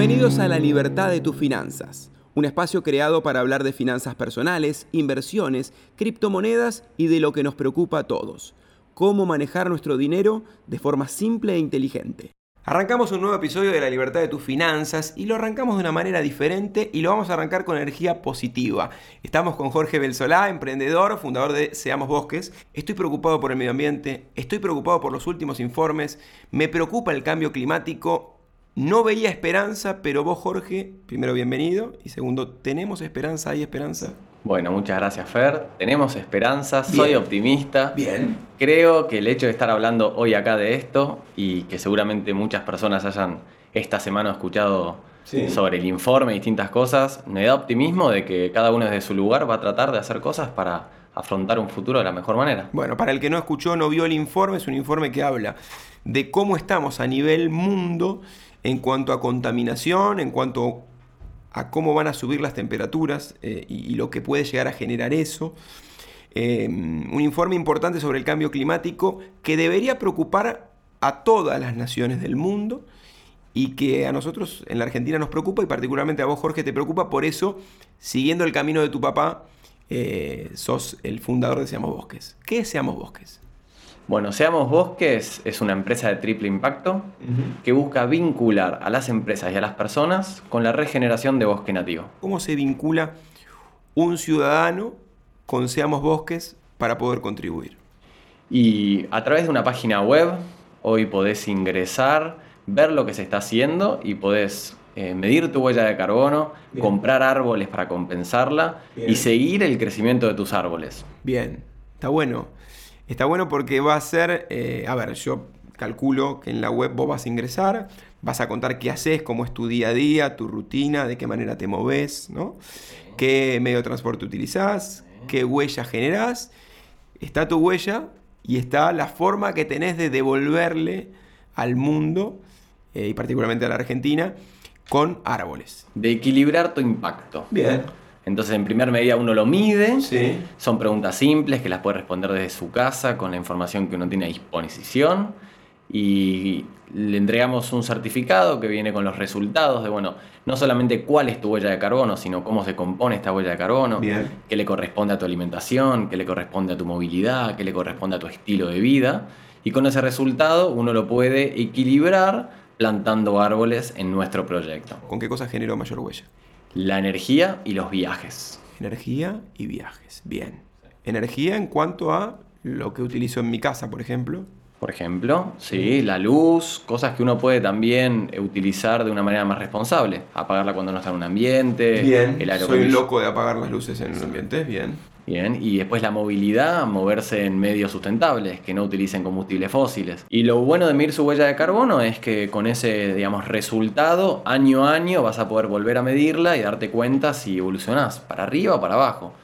Bienvenidos a La Libertad de tus Finanzas, un espacio creado para hablar de finanzas personales, inversiones, criptomonedas y de lo que nos preocupa a todos, cómo manejar nuestro dinero de forma simple e inteligente. Arrancamos un nuevo episodio de La Libertad de tus Finanzas y lo arrancamos de una manera diferente y lo vamos a arrancar con energía positiva. Estamos con Jorge Belsolá, emprendedor, fundador de Seamos Bosques. Estoy preocupado por el medio ambiente, estoy preocupado por los últimos informes, me preocupa el cambio climático no veía esperanza, pero vos, Jorge, primero bienvenido y segundo, ¿tenemos esperanza? ¿Hay esperanza? Bueno, muchas gracias, Fer. Tenemos esperanza, soy optimista. Bien. Creo que el hecho de estar hablando hoy acá de esto y que seguramente muchas personas hayan esta semana escuchado sobre el informe y distintas cosas, me da optimismo de que cada uno desde su lugar va a tratar de hacer cosas para afrontar un futuro de la mejor manera. Bueno, para el que no escuchó, no vio el informe, es un informe que habla de cómo estamos a nivel mundo en cuanto a contaminación, en cuanto a cómo van a subir las temperaturas eh, y, lo que puede llegar a generar eso. Em, un informe importante sobre el cambio climático que debería preocupar a todas las naciones del mundo y que a nosotros en la Argentina nos preocupa y particularmente a vos Jorge te preocupa, por eso siguiendo el camino de tu papá eh, sos el fundador de Seamos Bosques. ¿Qué es Seamos Bosques? Bueno, Seamos Bosques es una empresa de triple impacto que busca vincular a las empresas y a las personas con la regeneración de bosque nativo. ¿Cómo se vincula un ciudadano con Seamos Bosques para poder contribuir? Y a través de una página web, hoy podés ingresar, ver lo que se está haciendo y podés eh, medir tu huella de carbono, comprar árboles para compensarla y seguir el crecimiento de tus árboles. Bien, está bueno. Está bueno porque va a ser, eh, a ver, yo calculo que en la web vos vas a ingresar, vas a contar qué haces, cómo es tu día a día, tu rutina, de qué manera te moves, ¿no? qué medio de transporte utilizás, qué huella generás. Está tu huella y está la forma que tenés de devolverle al mundo, eh, y particularmente a la Argentina, con árboles. De equilibrar tu impacto. Bien. Entonces, en primer medida, uno lo mide. Son preguntas simples que las puede responder desde su casa con la información que uno tiene a disposición. Y le entregamos un certificado que viene con los resultados de, bueno, no solamente cuál es tu huella de carbono, sino cómo se compone esta huella de carbono, qué le corresponde a tu alimentación, qué le corresponde a tu movilidad, qué le corresponde a tu estilo de vida. Y con ese resultado uno lo puede equilibrar plantando árboles en nuestro proyecto. ¿Con qué cosa generó mayor huella? La energía y los viajes. Energía y viajes. Bien. Energía en cuanto a lo que utilizo en mi casa, por ejemplo. Por ejemplo, sí, la luz, cosas que uno puede también utilizar de una manera más responsable. Apagarla cuando no está en un ambiente. Bien. El Soy loco de apagar las luces en un ambiente. Bien. Bien, y después la movilidad, moverse en medios sustentables, que no utilicen combustibles fósiles. Y lo bueno de medir su huella de carbono es que con ese, digamos, resultado, año a año vas a poder volver a medirla y darte cuenta si evolucionás para arriba o para abajo.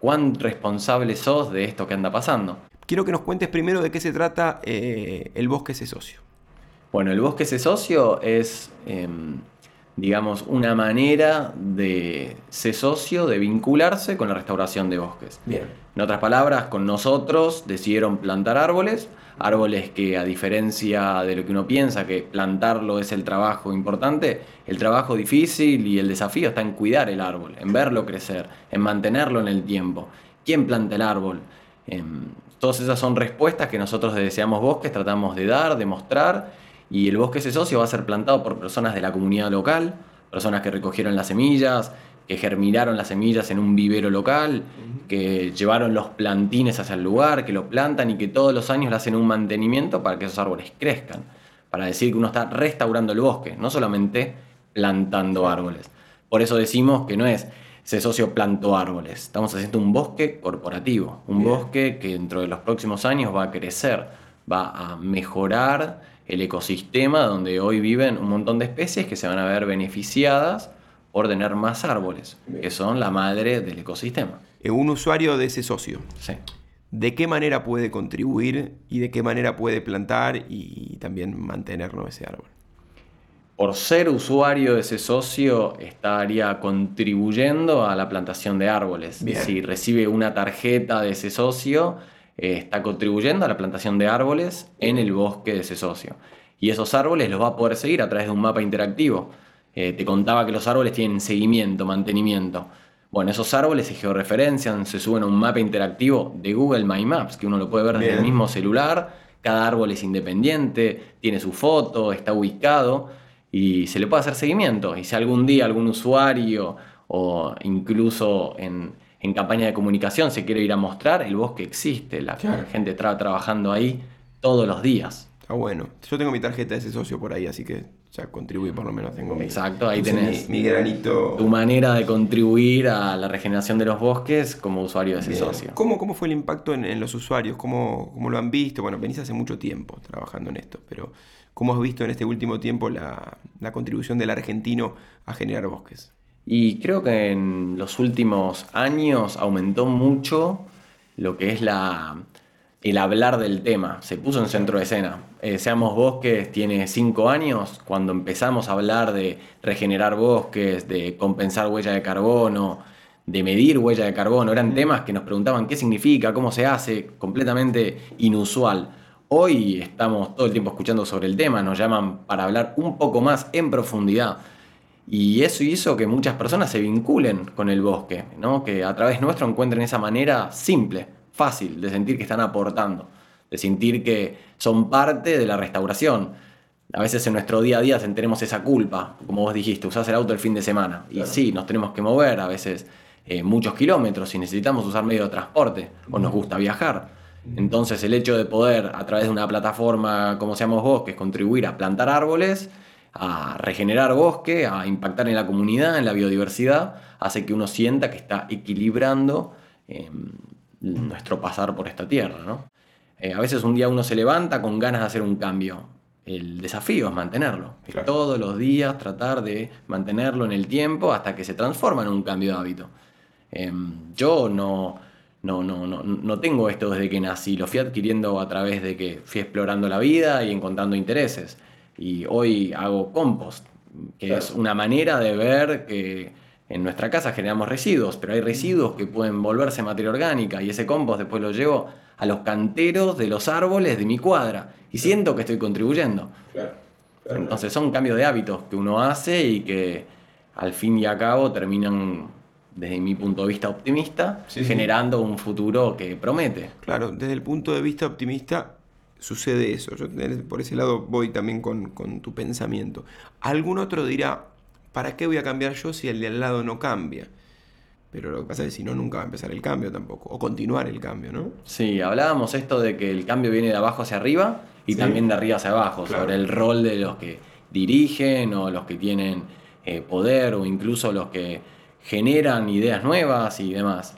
¿Cuán responsable sos de esto que anda pasando? Quiero que nos cuentes primero de qué se trata eh, el bosque ese socio. Bueno, el bosque ese socio es... Em, digamos, una manera de ser socio, de vincularse con la restauración de bosques. Bien. En otras palabras, con nosotros decidieron plantar árboles, árboles que a diferencia de lo que uno piensa que plantarlo es el trabajo importante, el trabajo difícil y el desafío está en cuidar el árbol, en verlo crecer, en mantenerlo en el tiempo. ¿Quién planta el árbol? Em, todas esas son respuestas que nosotros Deseamos Bosques tratamos de dar, de mostrar y el bosque ese socio va a ser plantado por personas de la comunidad local, personas que recogieron las semillas, que germinaron las semillas en un vivero local, que llevaron los plantines hacia el lugar, que lo plantan y que todos los años le hacen un mantenimiento para que esos árboles crezcan. Para decir que uno está restaurando el bosque, no solamente plantando árboles. Por eso decimos que no es ese socio plantó árboles. Estamos haciendo un bosque corporativo, un bosque que dentro de los próximos años va a crecer, va a mejorar el ecosistema donde hoy viven un montón de especies que se van a ver beneficiadas por tener más árboles, que son la madre del ecosistema. Un usuario de ese socio. Sí. ¿De qué manera puede contribuir y de qué manera puede plantar y también mantenerlo ese árbol? Por ser usuario de ese socio, estaría contribuyendo a la plantación de árboles. Si recibe una tarjeta de ese socio, eh, está contribuyendo a la plantación de árboles en el bosque de ese socio. Y esos árboles los va a poder seguir a través de un mapa interactivo. Eh, te contaba que los árboles tienen seguimiento, mantenimiento. Bueno, esos árboles se georreferencian, se suben a un mapa interactivo de Google My Maps, que uno lo puede ver desde el mismo celular. Cada árbol es independiente, tiene su foto, está ubicado y se le puede hacer seguimiento. Y si algún día algún usuario o incluso en, campaña de comunicación se quiere ir a mostrar, el bosque existe, la gente está trabajando ahí todos los días. Está bueno. Yo tengo mi tarjeta de ese socio por ahí, así que ya contribuí por lo menos. Tengo Exacto, ahí tenés mi, granito. Tu manera de contribuir a la regeneración de los bosques como usuario de ese socio. ¿Cómo, ¿Cómo, fue el impacto en, los usuarios? ¿Cómo, ¿Cómo, lo han visto? Bueno, venís hace mucho tiempo trabajando en esto, pero ¿cómo has visto en este último tiempo la, la contribución del argentino a generar bosques? Y creo que en los últimos años aumentó mucho lo que es la, el hablar del tema. Se puso en centro de escena. Eh, Seamos Bosques tiene cinco años, cuando empezamos a hablar de regenerar bosques, de compensar huella de carbono, de medir huella de carbono. Eran temas que nos preguntaban qué significa, cómo se hace, completamente inusual. Hoy estamos todo el tiempo escuchando sobre el tema, nos llaman para hablar un poco más en profundidad. Y eso hizo que muchas personas se vinculen con el bosque, ¿no? que a través nuestro encuentren esa manera simple fácil de sentir que están aportando, de sentir que son parte de la restauración. A veces en nuestro día a día tenemos esa culpa, como vos dijiste, usás el auto el fin de semana. Y sí, nos tenemos que mover a veces eh, muchos kilómetros y necesitamos usar medio de transporte o nos gusta viajar. Entonces el hecho de poder a través de una plataforma como Seamos Bosques contribuir a plantar árboles, a regenerar bosque, a impactar en la comunidad, en la biodiversidad, hace que uno sienta que está equilibrando em, nuestro pasar por esta tierra. ¿no? Eh, a veces un día uno se levanta con ganas de hacer un cambio. El desafío es mantenerlo. todos los días tratar de mantenerlo en el tiempo hasta que se transforma en un cambio de hábito. Em, yo no, no, no, no, no tengo esto desde que nací. Lo fui adquiriendo a través de que fui explorando la vida y encontrando intereses. Y hoy hago compost, que es una manera de ver que en nuestra casa generamos residuos, pero hay residuos que pueden volverse materia orgánica y ese compost después lo llevo a los canteros de los árboles de mi cuadra y siento que estoy contribuyendo. Entonces son cambios de hábitos que uno hace y que al fin y al cabo terminan, desde mi punto de vista optimista, generando un futuro que promete. Claro, desde el punto de vista optimista sucede eso. Yo por ese lado voy también con, con tu pensamiento. Algún otro dirá, ¿para qué voy a cambiar yo si el de al lado no cambia? Pero lo que pasa es que si no, nunca va a empezar el cambio tampoco, o continuar el cambio, ¿no? Sí, hablábamos esto de que el cambio viene de abajo hacia arriba y también de arriba hacia abajo, sobre el rol de los que dirigen o los que tienen eh, poder o incluso los que generan ideas nuevas y demás.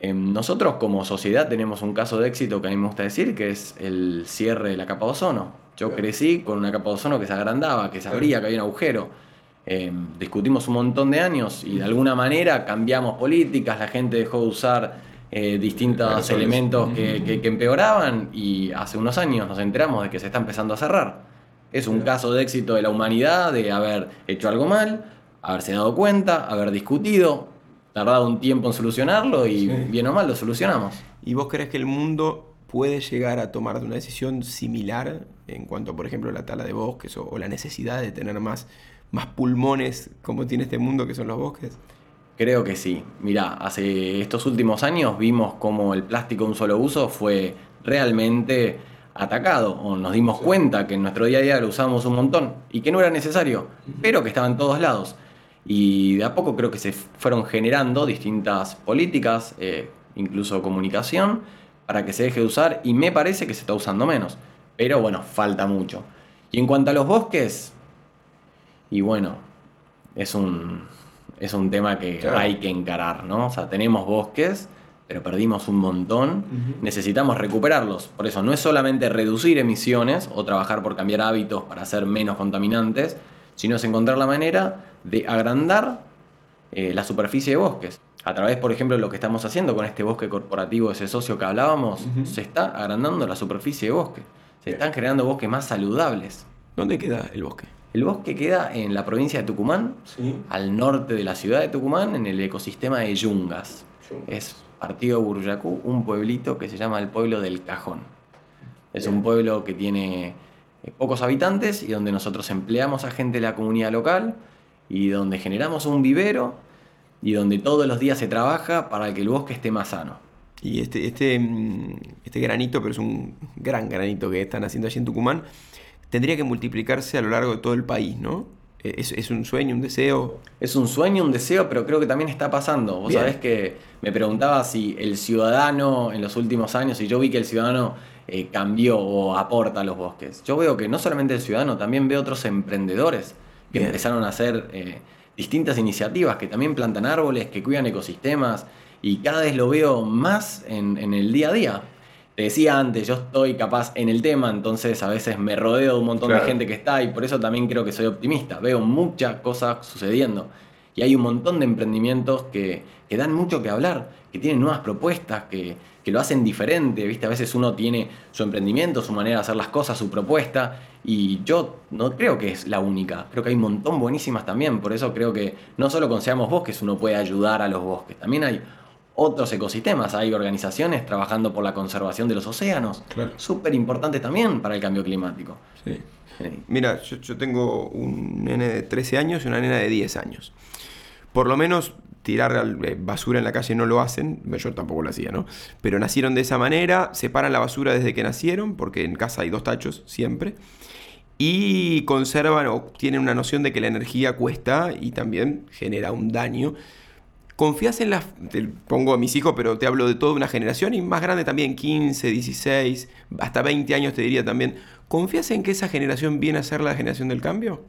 Em, nosotros como sociedad tenemos un caso de éxito que a mí me gusta decir, que es el cierre de la capa de ozono. Yo crecí con una capa de ozono que se agrandaba, que se abría, que había un agujero. Eh, discutimos un montón de años y de alguna manera cambiamos políticas, la gente dejó de usar eh, distintos elementos que, empeoraban y hace unos años nos enteramos de que se está empezando a cerrar. Es un caso de éxito de la humanidad, de haber hecho algo mal, haberse dado cuenta, haber discutido, tardado un tiempo en solucionarlo y bien o mal lo solucionamos. ¿Y vos crees que el mundo puede llegar a tomar una decisión similar en cuanto, por ejemplo, a la tala de bosques o la necesidad de tener más más pulmones como tiene este mundo que son los bosques? Creo que sí. Mira, hace estos últimos años vimos cómo el plástico de un solo uso fue realmente atacado o nos dimos cuenta que en nuestro día a día lo usábamos un montón y que no era necesario, pero que estaba en todos lados. Y de a poco creo que se fueron generando distintas políticas, eh, incluso comunicación, para que se deje de usar y me parece que se está usando menos. Pero bueno, falta mucho. Y en cuanto a los bosques, y bueno, es un, es un tema que hay que encarar, ¿no? O sea, tenemos bosques, pero perdimos un montón, necesitamos recuperarlos. Por eso no es solamente reducir emisiones o trabajar por cambiar hábitos para ser menos contaminantes, sino es encontrar la manera de agrandar eh, la superficie de bosques. A través, por ejemplo, de lo que estamos haciendo con este bosque corporativo, ese socio que hablábamos, se está agrandando la superficie de bosque. Se están creando bosques más saludables. ¿Dónde queda el bosque? El bosque queda en la provincia de Tucumán, al norte de la ciudad de Tucumán, en el ecosistema de Yungas. Es partido Buruyacú, un pueblito que se llama el pueblo del Cajón. Es un pueblo que tiene eh, pocos habitantes y donde nosotros empleamos a gente de la comunidad local y donde generamos un vivero y donde todos los días se trabaja para que el bosque esté más sano. Y este, este, mm, este granito, pero es un gran granito que están haciendo allí en Tucumán, tendría que multiplicarse a lo largo de todo el país, ¿no? Eh, ¿Es, un sueño, un deseo? Es un sueño, un deseo, pero creo que también está pasando. Vos sabés que me preguntaba si el ciudadano en los últimos años, y yo vi que el ciudadano eh, cambió o aporta a los bosques. Yo veo que no solamente el ciudadano, también veo otros emprendedores que empezaron a hacer eh, distintas iniciativas, que también plantan árboles, que cuidan ecosistemas, y cada vez lo veo más en, en el día a día te decía antes, yo estoy capaz en el tema, entonces a veces me rodeo de un montón de gente que está y por eso también creo que soy optimista. Veo muchas cosas sucediendo y hay un montón de emprendimientos que, dan mucho que hablar, que tienen nuevas propuestas, que, que, lo hacen diferente. ¿viste? A veces uno tiene su emprendimiento, su manera de hacer las cosas, su propuesta y yo no creo que es la única. Creo que hay un montón buenísimas también. Por eso creo que no solo con Seamos Bosques uno puede ayudar a los bosques, también hay otros ecosistemas. Hay organizaciones trabajando por la conservación de los océanos. Súper importante también para el cambio climático. Sí. Mira, yo, tengo un nene de 13 años y una nena de 10 años. Por lo menos tirar eh, basura en la calle no lo hacen, yo tampoco lo hacía, ¿no? Pero nacieron de esa manera, separan la basura desde que nacieron, porque en casa hay dos tachos siempre, y conservan o tienen una noción de que la energía cuesta y también genera un daño ¿Confías en las... pongo a mis hijos, pero te hablo de toda una generación y más grande también, 15, 16, hasta 20 años te diría también. ¿Confías en que esa generación viene a ser la generación del cambio?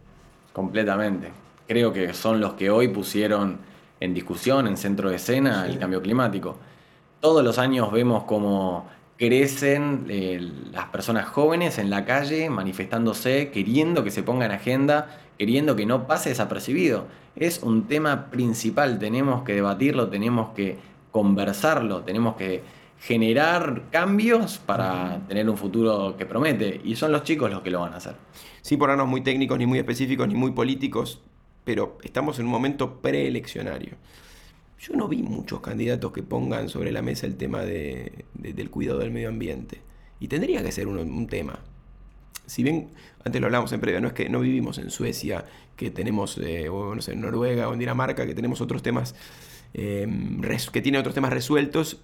Completamente. Creo que son los que hoy pusieron en discusión, en centro de escena, el cambio climático. Todos los años vemos cómo crecen eh, las personas jóvenes en la calle manifestándose, queriendo que se ponga en agenda, queriendo que no pase desapercibido. Es un tema principal, tenemos que debatirlo, tenemos que conversarlo, tenemos que generar cambios para tener un futuro que promete. Y son los chicos los que lo van a hacer. Sin ponernos muy técnicos, ni muy específicos, ni muy políticos, pero estamos en un momento preeleccionario. Yo no vi muchos candidatos que pongan sobre la mesa el tema de, del cuidado del medio ambiente. Y tendría que ser un, tema. Si bien, antes lo hablamos en previa, no es que no vivimos en Suecia, que tenemos, eh, o no sé, en Noruega o en Dinamarca, que tenemos otros temas, em, que tienen otros temas resueltos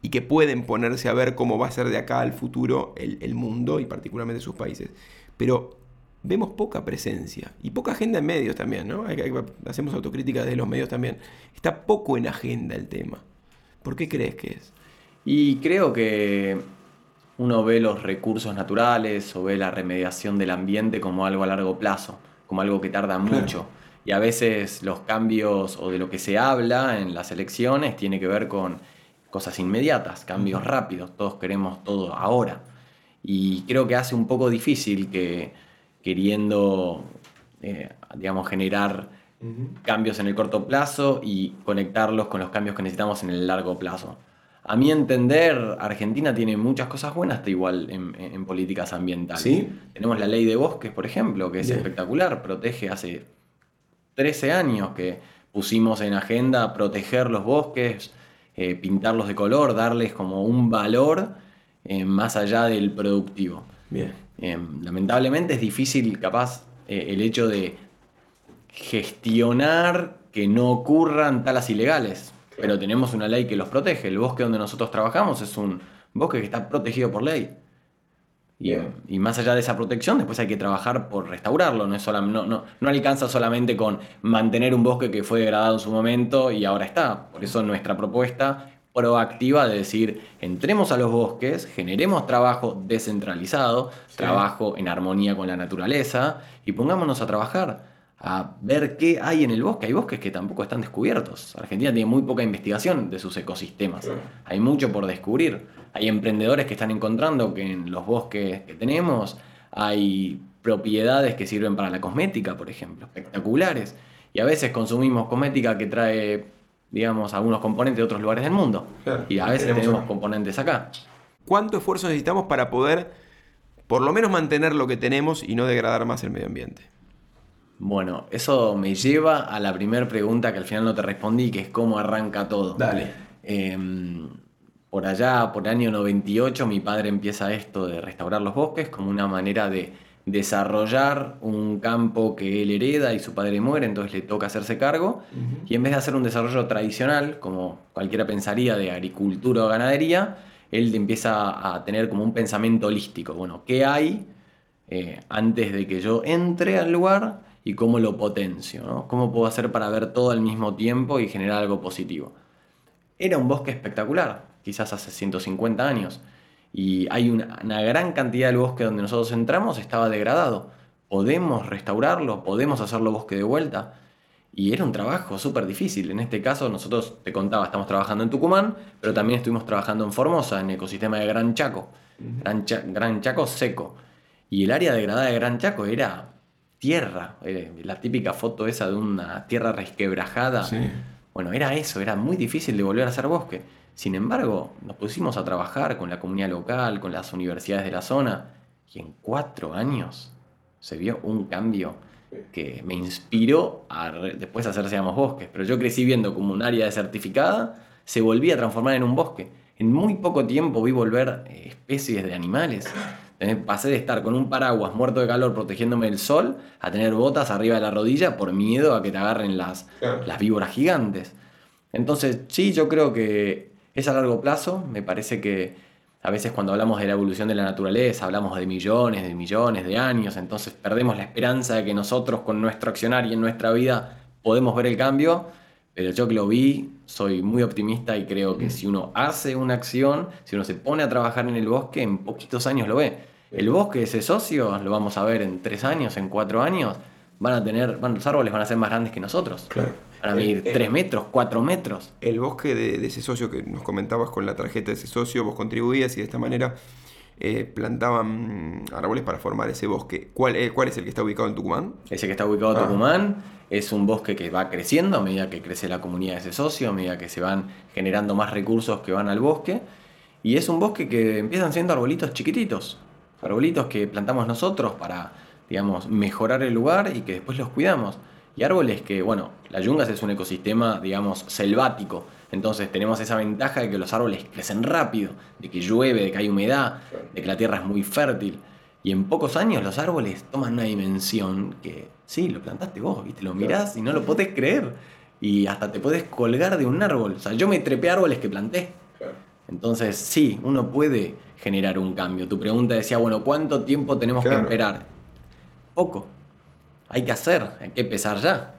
y que pueden ponerse a ver cómo va a ser de acá al futuro el mundo y particularmente sus países. Pero vemos poca presencia y poca agenda en medios también, ¿no? hacemos autocrítica de los medios también. Está poco en agenda el tema. ¿Por qué crees que es? Y creo que uno ve los recursos naturales o ve la remediación del ambiente como algo a largo plazo, como algo que tarda mucho. Y a veces los cambios o de lo que se habla en las elecciones tiene que ver con cosas inmediatas, cambios rápidos. Todos queremos todo ahora. Y creo que hace un poco difícil que queriendo, eh, digamos, generar cambios en el corto plazo y conectarlos con los cambios que necesitamos en el largo plazo. A mi entender, Argentina tiene muchas cosas buenas igual en, políticas ambientales. ¿Sí? Tenemos la ley de bosques, por ejemplo, que es espectacular, protege hace 13 años que pusimos en agenda proteger los bosques, eh, pintarlos de color, darles como un valor eh, más allá del productivo. Bien. Em, lamentablemente es difícil, capaz, eh, el hecho de gestionar que no ocurran talas ilegales. Pero tenemos una ley que los protege. El bosque donde nosotros trabajamos es un bosque que está protegido por ley. Y, más allá de esa protección, después hay que trabajar por restaurarlo. No, es no, no, no, alcanza solamente con mantener un bosque que fue degradado en su momento y ahora está. Por eso nuestra propuesta proactiva de decir, entremos a los bosques, generemos trabajo descentralizado, trabajo en armonía con la naturaleza y pongámonos a trabajar, a ver qué hay en el bosque. Hay bosques que tampoco están descubiertos. Argentina tiene muy poca investigación de sus ecosistemas. Hay mucho por descubrir. Hay emprendedores que están encontrando que en los bosques que tenemos hay propiedades que sirven para la cosmética, por ejemplo, espectaculares. Y a veces consumimos cosmética que trae digamos, algunos componentes de otros lugares del mundo. y a veces tenemos, componentes acá. ¿Cuánto esfuerzo necesitamos para poder, por lo menos, mantener lo que tenemos y no degradar más el medio ambiente? Bueno, eso me lleva a la primera pregunta que al final no te respondí, que es cómo arranca todo. Dale. Em, por allá, por el año 98, mi padre empieza esto de restaurar los bosques como una manera de desarrollar un campo que él hereda y su padre muere, entonces le toca hacerse cargo, y en vez de hacer un desarrollo tradicional, como cualquiera pensaría de agricultura o ganadería, él empieza a tener como un pensamiento holístico, bueno, ¿qué hay eh, antes de que yo entre al lugar y cómo lo potencio? ¿no? ¿Cómo puedo hacer para ver todo al mismo tiempo y generar algo positivo? Era un bosque espectacular, quizás hace 150 años y hay una, gran cantidad del bosque donde nosotros entramos estaba degradado. Podemos restaurarlo, podemos hacerlo bosque de vuelta. Y era un trabajo súper difícil. En este caso, nosotros, te contaba, estamos trabajando en Tucumán, pero también estuvimos trabajando en Formosa, en el ecosistema de Gran Chaco. Gran, Gran Chaco seco. Y el área degradada de Gran Chaco era tierra. Eh, la típica foto esa de una tierra resquebrajada. Bueno, era eso, era muy difícil de volver a hacer bosque. Sin embargo, nos pusimos a trabajar con la comunidad local, con las universidades de la zona, y en cuatro años se vio un cambio que me inspiró a después hacer Seamos Bosques. Pero yo crecí viendo como un área desertificada, se volvía a transformar en un bosque. En muy poco tiempo vi volver eh, especies de animales. Pasé de estar con un paraguas muerto de calor protegiéndome del sol a tener botas arriba de la rodilla por miedo a que te agarren las, las víboras gigantes. Entonces, sí, yo creo que es a largo plazo, me parece que a veces cuando hablamos de la evolución de la naturaleza hablamos de millones, de millones de años, entonces perdemos la esperanza de que nosotros con nuestro accionar y en nuestra vida podemos ver el cambio, pero yo que lo vi soy muy optimista y creo que si uno hace una acción, si uno se pone a trabajar en el bosque, en poquitos años lo ve. El bosque, ese socio, lo vamos a ver en tres años, en cuatro años, van a tener, van, los árboles van a ser más grandes que nosotros. Claro. Para medir 3 metros, 4 metros. El bosque de, ese socio que nos comentabas con la tarjeta de ese socio, vos contribuías y de esta manera eh, plantaban árboles para formar ese bosque. ¿Cuál, eh, ¿Cuál es el que está ubicado en Tucumán? Ese que está ubicado en ah. Tucumán es un bosque que va creciendo a medida que crece la comunidad de ese socio, a medida que se van generando más recursos que van al bosque. Y es un bosque que empiezan siendo arbolitos chiquititos, arbolitos que plantamos nosotros para, digamos, mejorar el lugar y que después los cuidamos. Y árboles que, bueno, la yungas es un ecosistema, digamos, selvático. Entonces tenemos esa ventaja de que los árboles crecen rápido, de que llueve, de que hay humedad, de que la tierra es muy fértil. Y en pocos años los árboles toman una dimensión que, sí, lo plantaste vos, ¿viste? Lo mirás y no lo podés creer. Y hasta te podés colgar de un árbol. O sea, yo me trepé árboles que planté. Entonces, sí, uno puede generar un cambio. Tu pregunta decía, bueno, ¿cuánto tiempo tenemos que esperar? Poco hay que hacer, hay que empezar ya.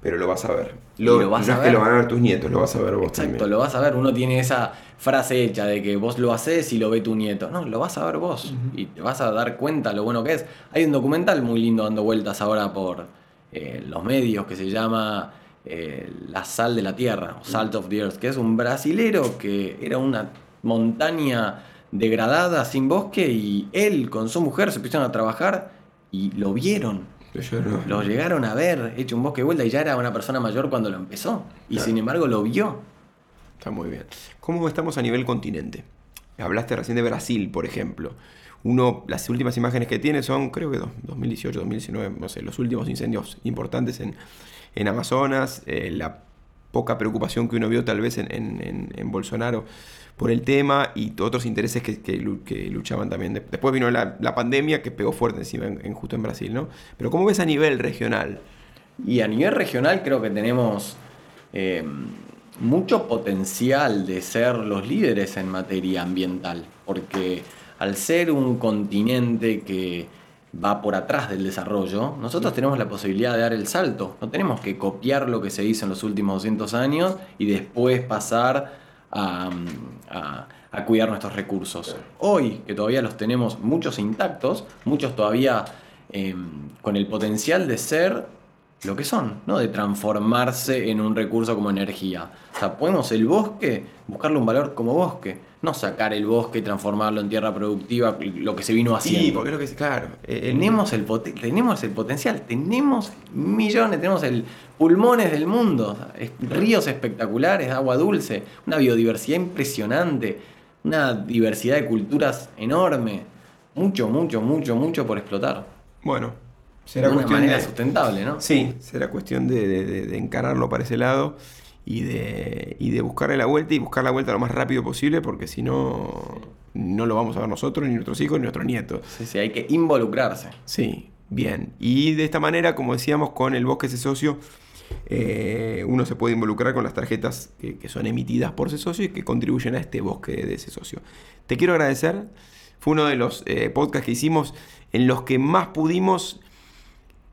Pero lo vas a ver. Lo, vas a ver. que lo van a ver tus nietos, lo vas a ver vos Exacto, lo vas a ver. Uno tiene esa frase hecha de que vos lo haces y lo ve tu nieto. No, lo vas a ver vos. Y te vas a dar cuenta lo bueno que es. Hay un documental muy lindo dando vueltas ahora por eh, los medios que se llama eh, La sal de la tierra, o Salt of the Earth, que es un brasilero que era una montaña degradada, sin bosque, y él con su mujer se pusieron a trabajar y lo vieron lo llegaron a ver, hecho un bosque de vuelta y ya era una persona mayor cuando lo empezó. Y sin embargo lo vio. Está muy bien. ¿Cómo estamos a nivel continente? Hablaste recién de Brasil, por ejemplo. Uno, las últimas imágenes que tiene son, creo que 2018, 2019, no sé, los últimos incendios importantes en, en Amazonas, eh, la poca preocupación que uno vio tal vez en, en, en Bolsonaro por el tema y otros intereses que, luchaban también. Después vino la, pandemia que pegó fuerte encima, en, justo en Brasil, ¿no? Pero ¿cómo ves a nivel regional? Y a nivel regional creo que tenemos eh, mucho potencial de ser los líderes en materia ambiental, porque al ser un continente que va por atrás del desarrollo, nosotros tenemos la posibilidad de dar el salto. No tenemos que copiar lo que se hizo en los últimos 200 años y después pasar a, cuidar nuestros recursos. Hoy, que todavía los tenemos muchos intactos, muchos todavía em, con el potencial de ser lo que son, ¿no? de transformarse en un recurso como energía. O sea, podemos el bosque buscarle un valor como bosque, no sacar el bosque y transformarlo en tierra productiva, lo que se vino haciendo. Sí, porque es lo que claro. Eh, tenemos, el tenemos el potencial, tenemos millones, tenemos el pulmones del mundo, ríos espectaculares, agua dulce, una biodiversidad impresionante, una diversidad de culturas enorme, mucho, mucho, mucho, mucho por explotar. Bueno, será de una manera sustentable, ¿no? Sí, será cuestión de, encararlo para ese lado y de, y de buscarle la vuelta y buscar la vuelta lo más rápido posible porque si no, no lo vamos a ver nosotros, ni nuestros hijos, ni nuestros nietos. Sí, sí, hay que involucrarse. Sí, bien. Y de esta manera, como decíamos, con el Bosque ese socio, eh, uno se puede involucrar con las tarjetas que, son emitidas por ese socio y que contribuyen a este bosque de ese socio. Te quiero agradecer. Fue uno de los eh, podcasts que hicimos en los que más pudimos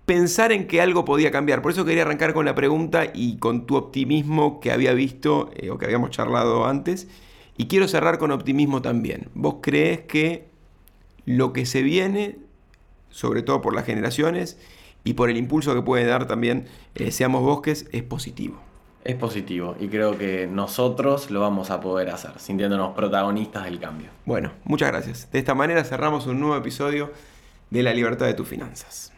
pensar en que algo podía cambiar. Por eso quería arrancar con la pregunta y con tu optimismo que había visto eh, o que habíamos charlado antes. Y quiero cerrar con optimismo también. ¿Vos crees que lo que se viene, sobre todo por las generaciones y por el impulso que puede dar también eh, Seamos Bosques, es positivo? Es positivo y creo que nosotros lo vamos a poder hacer, sintiéndonos protagonistas del cambio. Bueno, muchas gracias. De esta manera cerramos un nuevo episodio de La libertad de tus finanzas.